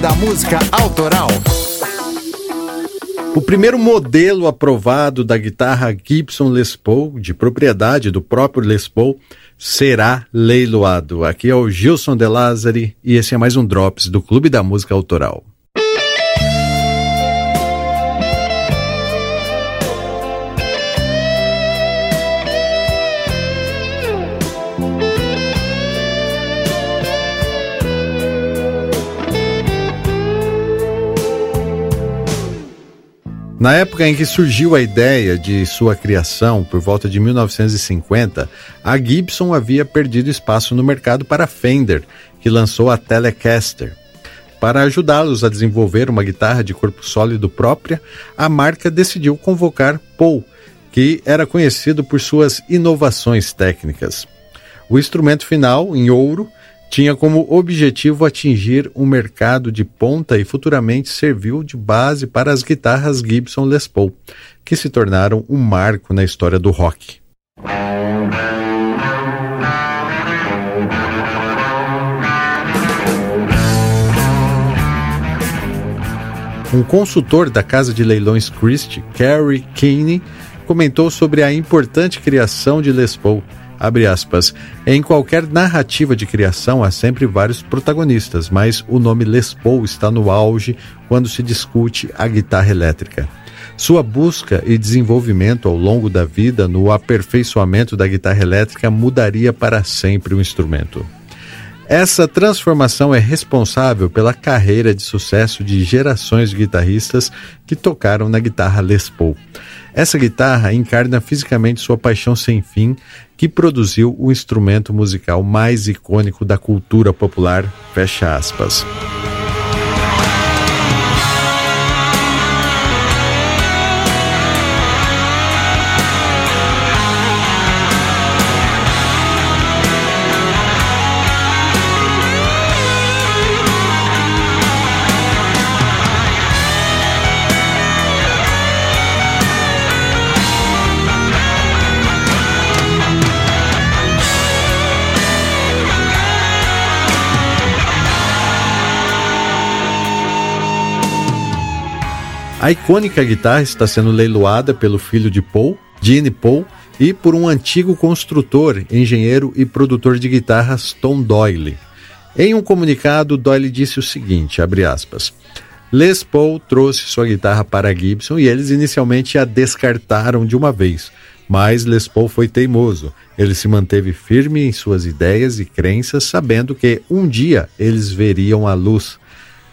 Da Música Autoral. O primeiro modelo aprovado da guitarra Gibson Les Paul, de propriedade do próprio Les Paul, será leiloado. Aqui é o Gilson De Lázari e esse é mais um Drops do Clube da Música Autoral. Na época em que surgiu a ideia de sua criação, por volta de 1950, a Gibson havia perdido espaço no mercado para a Fender, que lançou a Telecaster. Para ajudá-los a desenvolver uma guitarra de corpo sólido própria, a marca decidiu convocar Paul, que era conhecido por suas inovações técnicas. O instrumento final, em ouro, tinha como objetivo atingir um mercado de ponta e futuramente serviu de base para as guitarras Gibson Les Paul, que se tornaram um marco na história do rock. Um consultor da casa de leilões Christie, Kerry Keeney, comentou sobre a importante criação de Les Paul Abre aspas. Em qualquer narrativa de criação há sempre vários protagonistas, mas o nome Les Paul está no auge quando se discute a guitarra elétrica. Sua busca e desenvolvimento ao longo da vida no aperfeiçoamento da guitarra elétrica mudaria para sempre o instrumento. Essa transformação é responsável pela carreira de sucesso de gerações de guitarristas que tocaram na guitarra Les Paul. Essa guitarra encarna fisicamente sua paixão sem fim que produziu o instrumento musical mais icônico da cultura popular, fecha aspas. A icônica guitarra está sendo leiloada pelo filho de Paul, Gene Paul, e por um antigo construtor, engenheiro e produtor de guitarras Tom Doyle. Em um comunicado, Doyle disse o seguinte, aspas, Les Paul trouxe sua guitarra para Gibson e eles inicialmente a descartaram de uma vez, mas Les Paul foi teimoso. Ele se manteve firme em suas ideias e crenças, sabendo que um dia eles veriam a luz.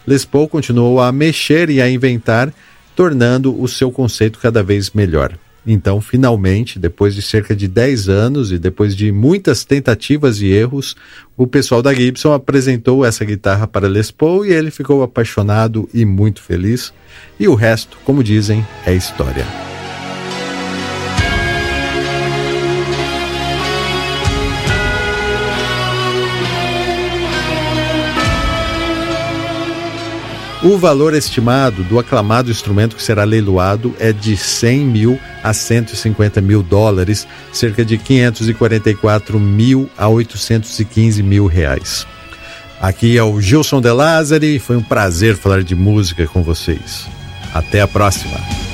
Les Paul continuou a mexer e a inventar, tornando o seu conceito cada vez melhor. Então, finalmente, depois de cerca de 10 anos e depois de muitas tentativas e erros, o pessoal da Gibson apresentou essa guitarra para Les Paul e ele ficou apaixonado e muito feliz. E o resto, como dizem, é história. O valor estimado do aclamado instrumento que será leiloado é de 100 mil a 150 mil dólares, cerca de 544 mil a 815 mil reais. Aqui é o Gilson De Lázari, foi um prazer falar de música com vocês. Até a próxima!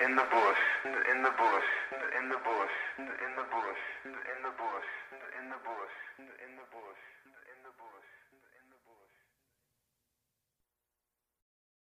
In the bush, in the bush, in the bush, in the bush, in the bush, in the bush, in the bush, in the bush.